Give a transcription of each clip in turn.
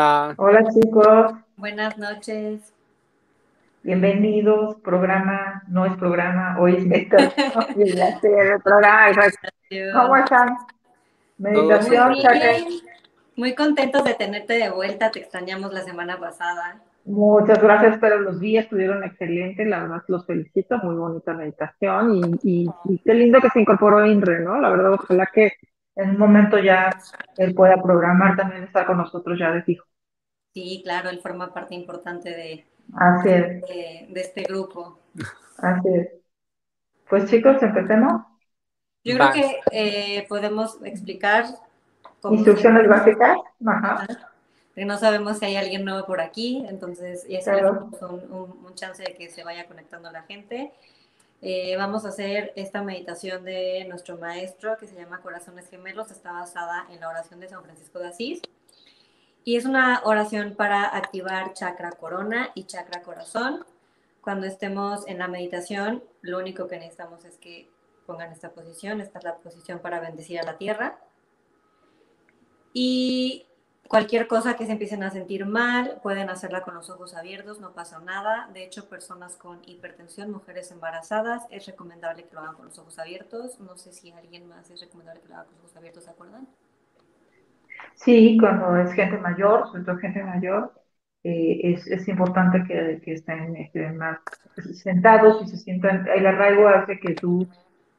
Hola. Hola chicos. Buenas noches. Bienvenidos. Programa, no es programa, hoy es meditación. programa. ¿Cómo están? Meditación, muy, muy contentos de tenerte de vuelta. Te extrañamos la semana pasada. Muchas gracias, pero los días estuvieron excelentes, la verdad los felicito, muy bonita meditación y, y, qué lindo que se incorporó Inre, ¿no? La verdad, ojalá que en un momento ya él pueda programar también estar con nosotros ya de fijo. Sí, claro, él forma parte importante de, de, este grupo. Así es. Pues chicos, empecemos. Yo creo que eh, podemos explicar. Instrucciones básicas. Ajá. Que no sabemos si hay alguien nuevo por aquí, entonces ya tenemos un, un, chance de que se vaya conectando la gente. Eh, vamos a hacer esta meditación de nuestro maestro que se llama Corazones Gemelos, está basada en la oración de San Francisco de Asís. Y es una oración para activar chakra corona y chakra corazón. Cuando estemos en la meditación, lo único que necesitamos es que pongan esta posición. Esta es la posición para bendecir a la tierra. Y Cualquier cosa que se empiecen a sentir mal, pueden hacerla con los ojos abiertos, no pasa nada. De hecho, personas con hipertensión, mujeres embarazadas, es recomendable que lo hagan con los ojos abiertos. No sé si alguien más es recomendable que lo haga con los ojos abiertos, ¿se acuerdan? Sí, cuando es gente mayor, sobre todo gente mayor, eh, es, es, importante que, que estén, estén, más sentados y se sientan. El arraigo hace que tú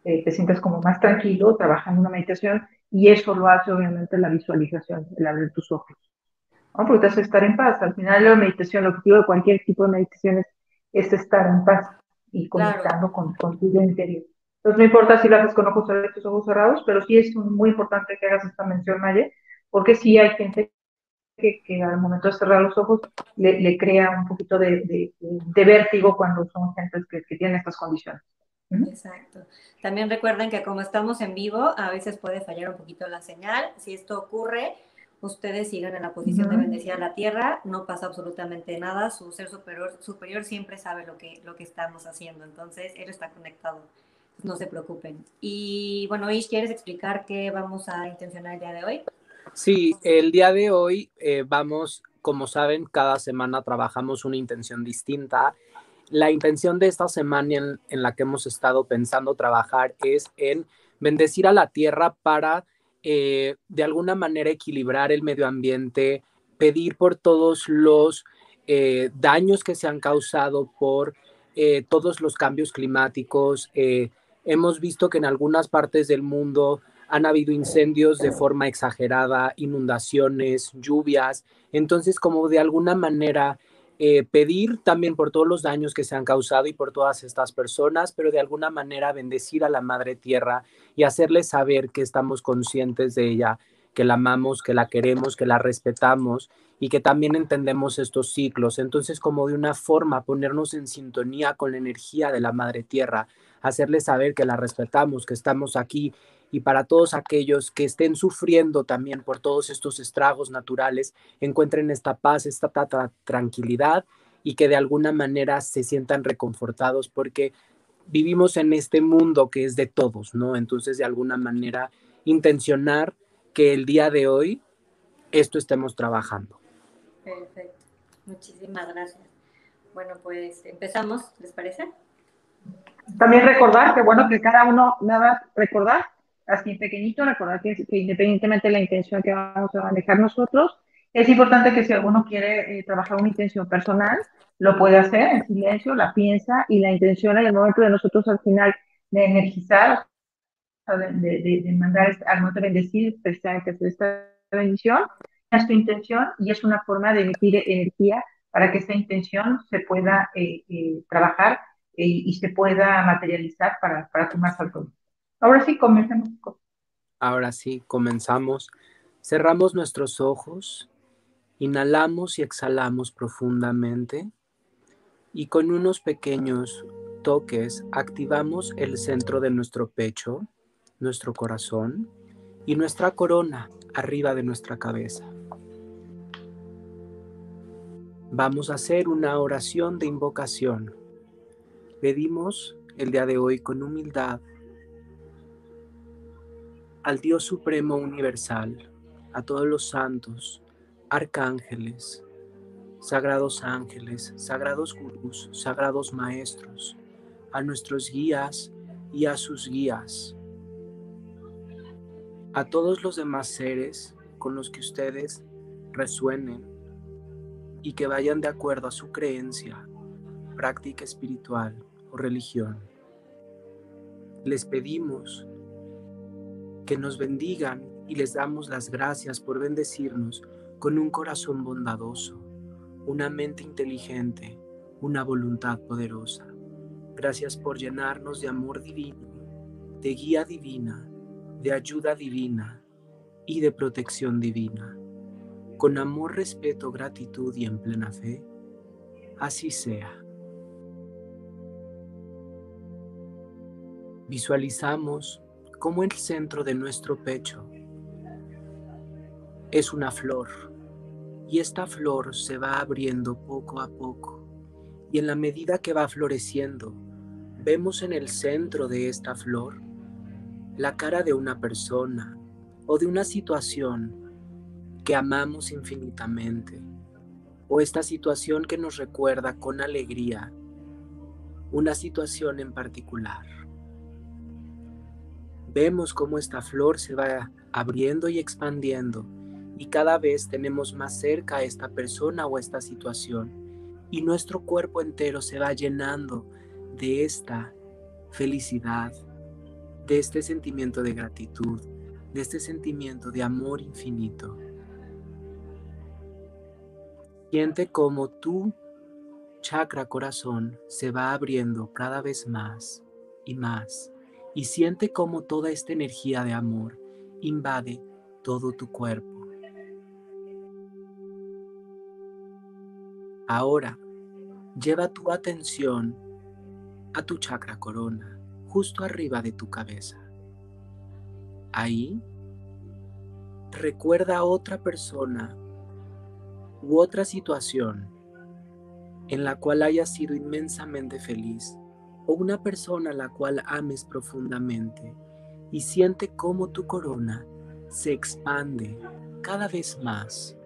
eh, te sientas como más tranquilo trabajando en una meditación y eso lo hace obviamente la visualización, el abrir tus ojos. ¿no? Porque te hace estar en paz. Al final la meditación, el objetivo de cualquier tipo de meditación es, estar en paz y conectando con, con tu interior. Entonces no importa si lo haces con ojos abiertos o ojos cerrados, pero sí es muy importante que hagas esta mención, Maye, porque sí hay gente que, que al momento de cerrar los ojos le, le crea un poquito de, de, de, vértigo cuando son gentes que, que tienen estas condiciones. Exacto. También recuerden que como estamos en vivo, a veces puede fallar un poquito la señal. Si esto ocurre, ustedes sigan en la posición de bendecir a la tierra, no pasa absolutamente nada, su ser superior, superior siempre sabe lo que, lo que estamos haciendo, entonces él está conectado, no se preocupen. Y bueno, Ish, ¿quieres explicar qué vamos a intencionar el día de hoy? Sí, el día de hoy eh, vamos, como saben, cada semana trabajamos una intención distinta la intención de esta semana en, la que hemos estado pensando trabajar es en bendecir a la tierra para eh, de alguna manera equilibrar el medio ambiente, pedir por todos los eh, daños que se han causado por todos los cambios climáticos. hemos visto que en algunas partes del mundo han habido incendios de forma exagerada, inundaciones, lluvias. Entonces, como de alguna manera eh, pedir también por todos los daños que se han causado y por todas estas personas, pero de alguna manera bendecir a la Madre Tierra y hacerle saber que estamos conscientes de ella, que la amamos, que la queremos, que la respetamos y que también entendemos estos ciclos. Entonces, como de una forma, ponernos en sintonía con la energía de la Madre Tierra, hacerle saber que la respetamos, que estamos aquí y para todos aquellos que estén sufriendo también por todos estos estragos naturales, encuentren esta paz, esta tranquilidad y que de alguna manera se sientan reconfortados porque vivimos en este mundo que es de todos, ¿no? Entonces, de alguna manera, intencionar que el día de hoy esto estemos trabajando. Perfecto. Muchísimas gracias. Bueno, pues empezamos, ¿les parece? También recordar que bueno que cada uno, nada recordar así pequeñito, recordar que, independientemente de la intención que vamos a manejar nosotros, es importante que si alguno quiere eh, trabajar una intención personal, lo puede hacer en silencio, la piensa y la intención en el momento de nosotros al final de energizar, de, de, mandar al momento de bendecir, precisamente hacer esta bendición, es tu intención y es una forma de emitir energía para que esta intención se pueda eh, eh, trabajar y se pueda materializar para, para tu más alto. Ahora sí, comencemos. Ahora sí, comenzamos. Cerramos nuestros ojos, inhalamos y exhalamos profundamente y con unos pequeños toques activamos el centro de nuestro pecho, nuestro corazón y nuestra corona arriba de nuestra cabeza. Vamos a hacer una oración de invocación. Pedimos el día de hoy con humildad al Dios Supremo Universal a todos los santos, arcángeles, sagrados ángeles, sagrados gurús, sagrados maestros, a nuestros guías y a sus guías, a todos los demás seres con los que ustedes resuenen y que vayan de acuerdo a su creencia, práctica espiritual o religión. Les pedimos que nos bendigan y les damos las gracias por bendecirnos con un corazón bondadoso, una mente inteligente, una voluntad poderosa. Gracias por llenarnos de amor divino, de guía divina, de ayuda divina y de protección divina. Con amor, respeto, gratitud y en plena fe, así sea. Visualizamos como el centro de nuestro pecho es una flor y esta flor se va abriendo poco a poco y en la medida que va floreciendo vemos en el centro de esta flor la cara de una persona o de una situación que amamos infinitamente o esta situación que nos recuerda con alegría una situación en particular. Vemos cómo esta flor se va abriendo y expandiendo y cada vez tenemos más cerca a esta persona o esta situación y nuestro cuerpo entero se va llenando de esta felicidad, de este sentimiento de gratitud, de este sentimiento de amor infinito. Siente como tu chakra corazón se va abriendo cada vez más y más y siente como toda esta energía de amor invade todo tu cuerpo. Ahora, lleva tu atención a tu chakra corona, justo arriba de tu cabeza. Ahí, recuerda a otra persona u otra situación en la cual hayas sido inmensamente feliz o una persona a la cual ames profundamente y siente cómo tu corona se expande cada vez más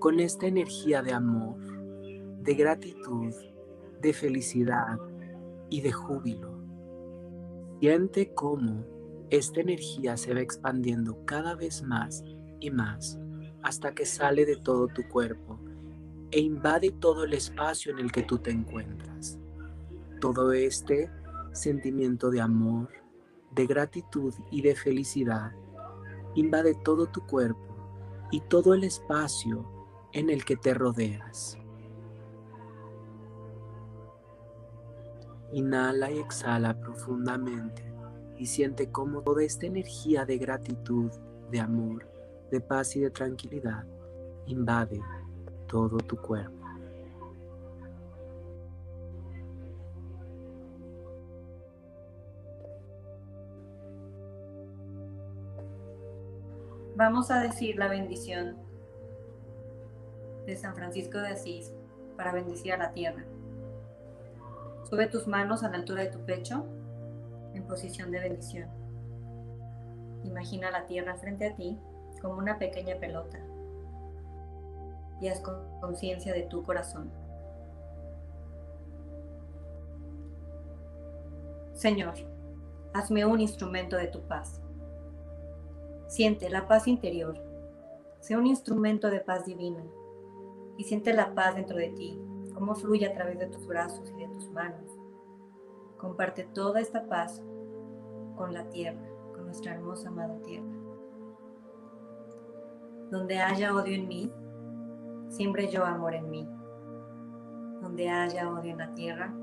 con esta energía de amor de gratitud, de felicidad y de júbilo. Siente cómo esta energía se va expandiendo cada vez más y más hasta que sale de todo tu cuerpo e invade todo el espacio en el que tú te encuentras. Todo este sentimiento de amor, de gratitud y de felicidad invade todo tu cuerpo y todo el espacio en el que te rodeas. Inhala y exhala profundamente y siente cómo toda esta energía de gratitud, de amor, de paz y de tranquilidad invade todo tu cuerpo. Vamos a decir la bendición de San Francisco de Asís para bendecir a la tierra. Sube tus manos a la altura de tu pecho en posición de bendición. Imagina la tierra frente a ti como una pequeña pelota y haz conciencia de tu corazón. Señor, hazme un instrumento de tu paz. Siente la paz interior. Sé un instrumento de paz divina y siente la paz dentro de ti cómo fluye a través de tus brazos y de tus manos. Comparte toda esta paz con la tierra, con nuestra hermosa amada tierra. Donde haya odio en mí, siempre yo amor en mí. Donde haya odio en la tierra,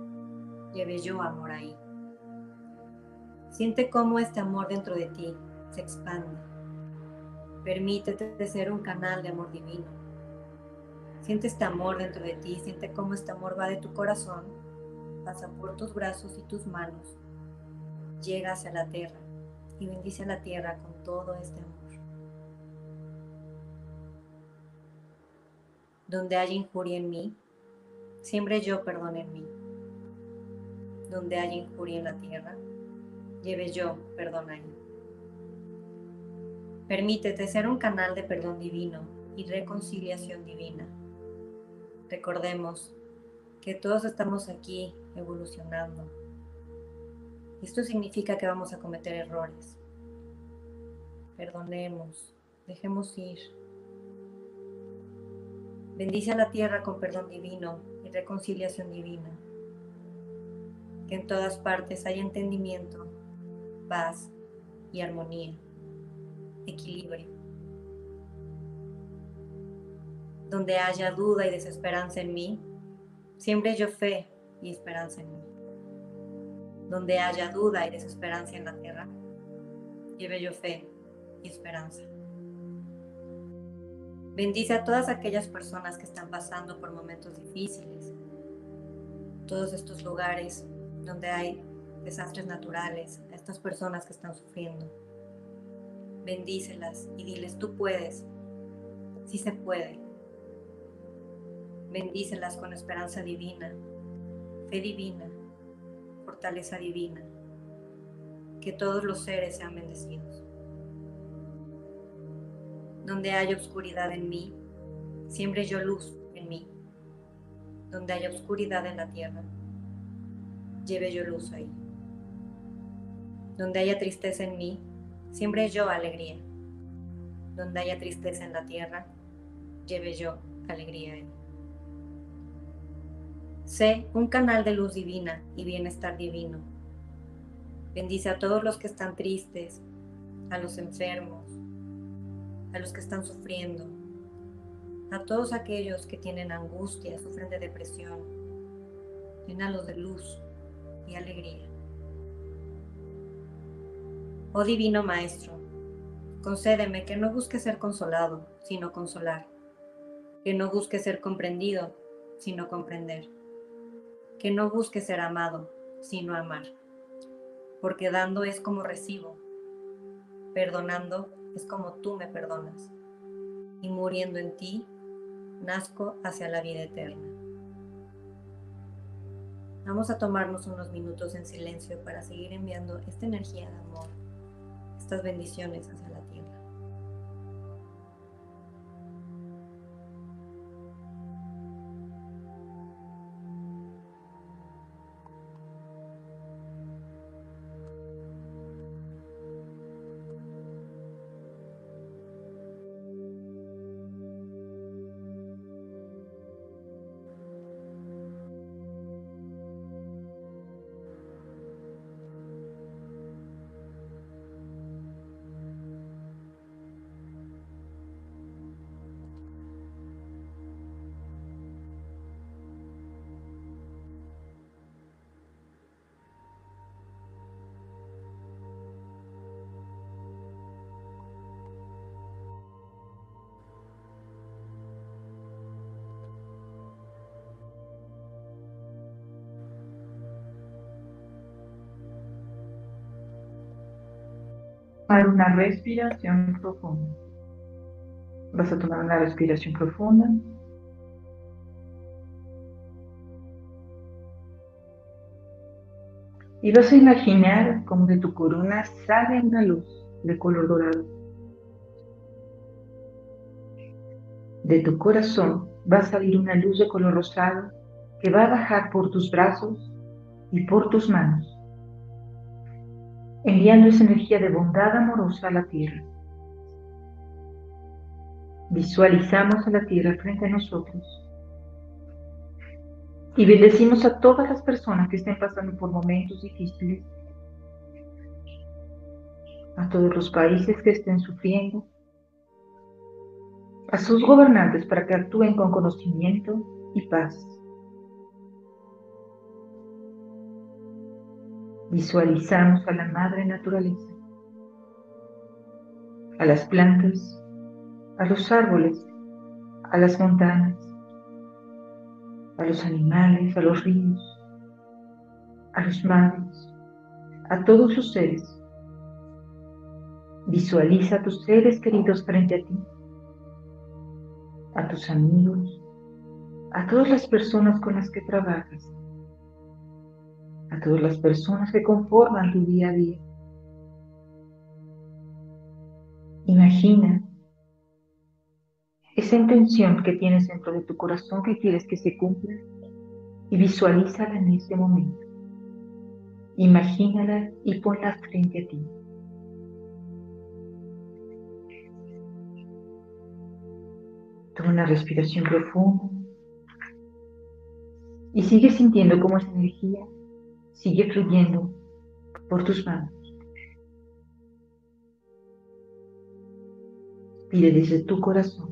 lleve yo amor ahí. Siente cómo este amor dentro de ti se expande Permítete ser un canal de amor divino. Siente este amor dentro de ti, siente cómo este amor va de tu corazón, pasa por tus brazos y tus manos, llega hacia la tierra y bendice a la tierra con todo este amor. Donde haya injuria en mí, siempre yo perdón en mí. Donde haya injuria en la tierra, lleve yo perdón ahí. Permítete ser un canal de perdón divino y reconciliación divina. Recordemos que todos estamos aquí evolucionando. Esto significa que vamos a cometer errores. Perdonemos, dejemos ir. Bendice a la tierra con perdón divino y reconciliación divina. Que en todas partes haya entendimiento, paz y armonía equilibrio. Donde haya duda y desesperanza en mí, siempre yo fe y esperanza en mí. Donde haya duda y desesperanza en la tierra, lleve yo fe y esperanza. Bendice a todas aquellas personas que están pasando por momentos difíciles, todos estos lugares donde hay desastres naturales, a estas personas que están sufriendo bendícelas y diles, tú puedes, sí se puede. Bendícelas con esperanza divina, fe divina, fortaleza divina. Que todos los seres sean bendecidos. Donde haya oscuridad en mí, siempre yo luz en mí. Donde haya oscuridad en la tierra, lleve yo luz ahí. Donde haya tristeza en mí, Siempre yo alegría. Donde haya tristeza en la tierra, lleve yo alegría en. Sé un canal de luz divina y bienestar divino. Bendice a todos los que están tristes, a los enfermos, a los que están sufriendo, a todos aquellos que tienen angustia, sufren de depresión. Llénalos de luz y alegría. Oh Divino Maestro, concédeme que no busque ser consolado, sino consolar, que no busque ser comprendido, sino comprender, que no busque ser amado, sino amar, porque dando es como recibo, perdonando es como tú me perdonas, y muriendo en ti, nazco hacia la vida eterna. Vamos a tomarnos unos minutos en silencio para seguir enviando esta energía de amor estas bendiciones hacia tierra. una respiración profunda. Vas a tomar una respiración profunda. Y vas a imaginar como de tu corona sale una luz de color dorado. De tu corazón va a salir una luz de color rosado que va a bajar por tus brazos y por tus manos enviando esa energía de bondad amorosa a la tierra. Visualizamos a la tierra frente a nosotros y bendecimos a todas las personas que estén pasando por momentos difíciles, a todos los países que estén sufriendo, a sus gobernantes para que actúen con conocimiento y paz. Visualizamos a la madre naturaleza, a las plantas a los árboles, a las montañas, a los animales, a los ríos, a los mares, a todos sus seres. Visualiza a tus seres queridos frente a ti, a tus amigos, a todas las personas con las que trabajas, a todas las personas que conforman tu día a día. Imagina esa intención que tienes dentro de tu corazón que quieres que se cumpla y visualízala en este momento. Imagínala y ponla frente a ti. Toma una respiración profunda y sigue sintiendo cómo esa energía sigue fluyendo por tus manos. Pide desde tu corazón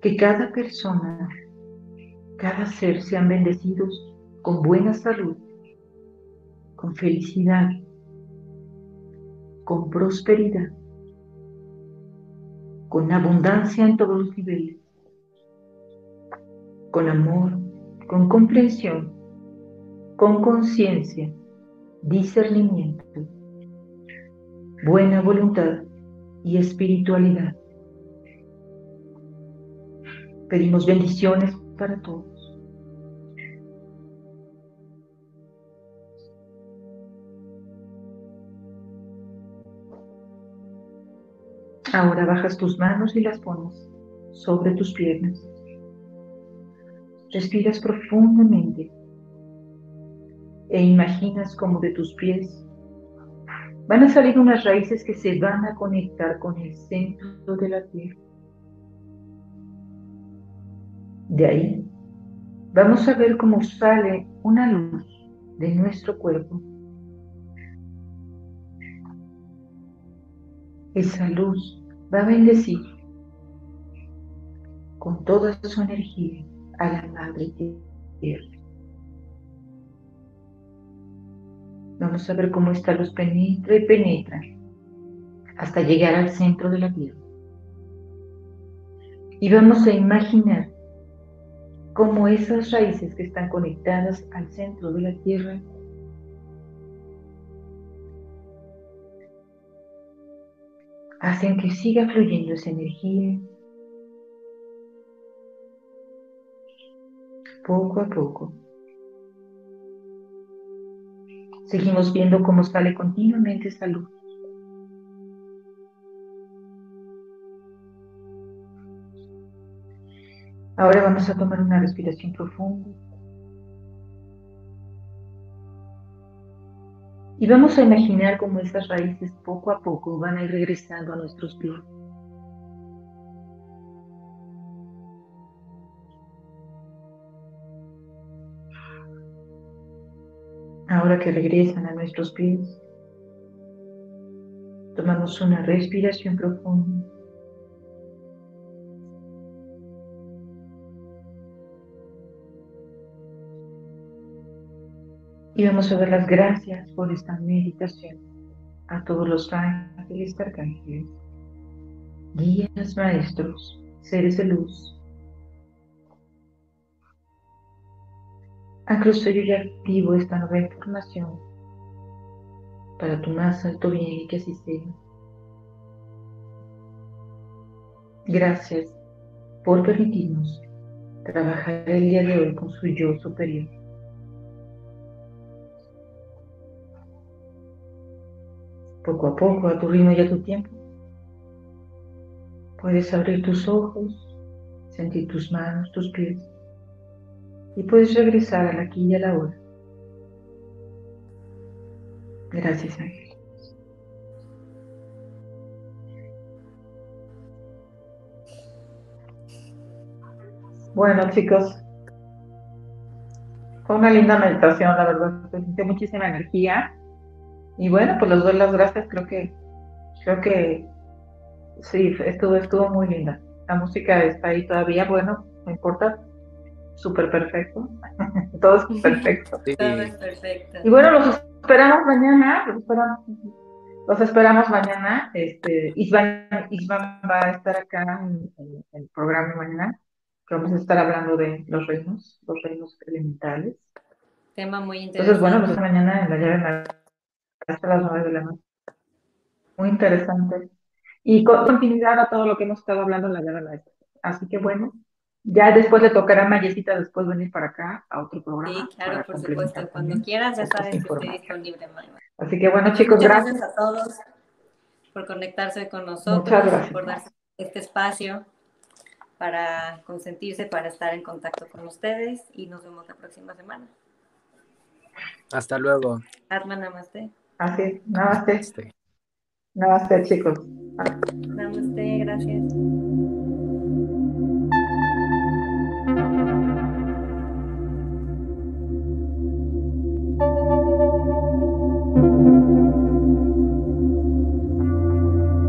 que cada persona, cada ser sean bendecidos con buena salud, con felicidad, con prosperidad, con abundancia en todos los niveles, con amor, con comprensión, con conciencia, discernimiento, buena voluntad y espiritualidad. Pedimos bendiciones para todos. Ahora bajas tus manos y las pones sobre tus piernas. Respiras profundamente e imaginas como de tus pies van a salir unas raíces que se van a conectar con el centro de la tierra. De ahí vamos a ver cómo sale una luz de nuestro cuerpo. Esa luz va a bendecir con toda su energía a la Madre Tierra. Vamos a ver cómo esta luz penetra y penetra hasta llegar al centro de la Tierra. Y vamos a imaginar cómo esas raíces que están conectadas al centro de la Tierra hacen que siga fluyendo esa energía poco a poco. Seguimos viendo cómo sale continuamente esa luz. Ahora vamos a tomar una respiración profunda. Y vamos a imaginar cómo esas raíces poco a poco van a ir regresando a nuestros pies. Ahora que regresan a nuestros pies, tomamos una respiración profunda. Y vamos a dar las gracias por esta meditación a todos los ángeles, arcángeles, guías, maestros, seres de luz. Acroso y activo esta nueva información para tu más alto bien y que así sea. Gracias por permitirnos trabajar el día de hoy con su yo superior. poco a poco, a tu ritmo y a tu tiempo. Puedes abrir tus ojos, sentir tus manos, tus pies y puedes regresar a la aquí y a la hora. Gracias, Ángel. Bueno, chicos, fue una linda meditación, la verdad. Sentí muchísima energía. Y bueno, pues les doy las gracias, creo que, creo que sí, estuvo, estuvo muy linda. La música está ahí todavía, bueno, no importa, súper perfecto. Todo es perfecto. Todo es perfecto. Y bueno, los esperamos mañana, los esperamos Los esperamos mañana. Este, Isvan, va a estar acá en, el programa mañana, que vamos a estar hablando de los reinos, los reinos elementales. Tema muy interesante. Entonces, bueno, pues mañana en la llave hasta las nueve de la noche. Muy interesante. Y con continuidad a todo lo que hemos estado hablando en la llave. Así que bueno, ya después le tocará a Mayesita después venir para acá a otro programa. Sí, claro, por supuesto. Cuando quieras, ya sabes que estoy disponible, Así que bueno, chicos, gracias. a todos por conectarse con nosotros, por dar este espacio para consentirse, para estar en contacto con ustedes y nos vemos la próxima semana. Hasta luego. Atma Namaste. Así, Namaste. Namaste, chicos. Namaste, gracias.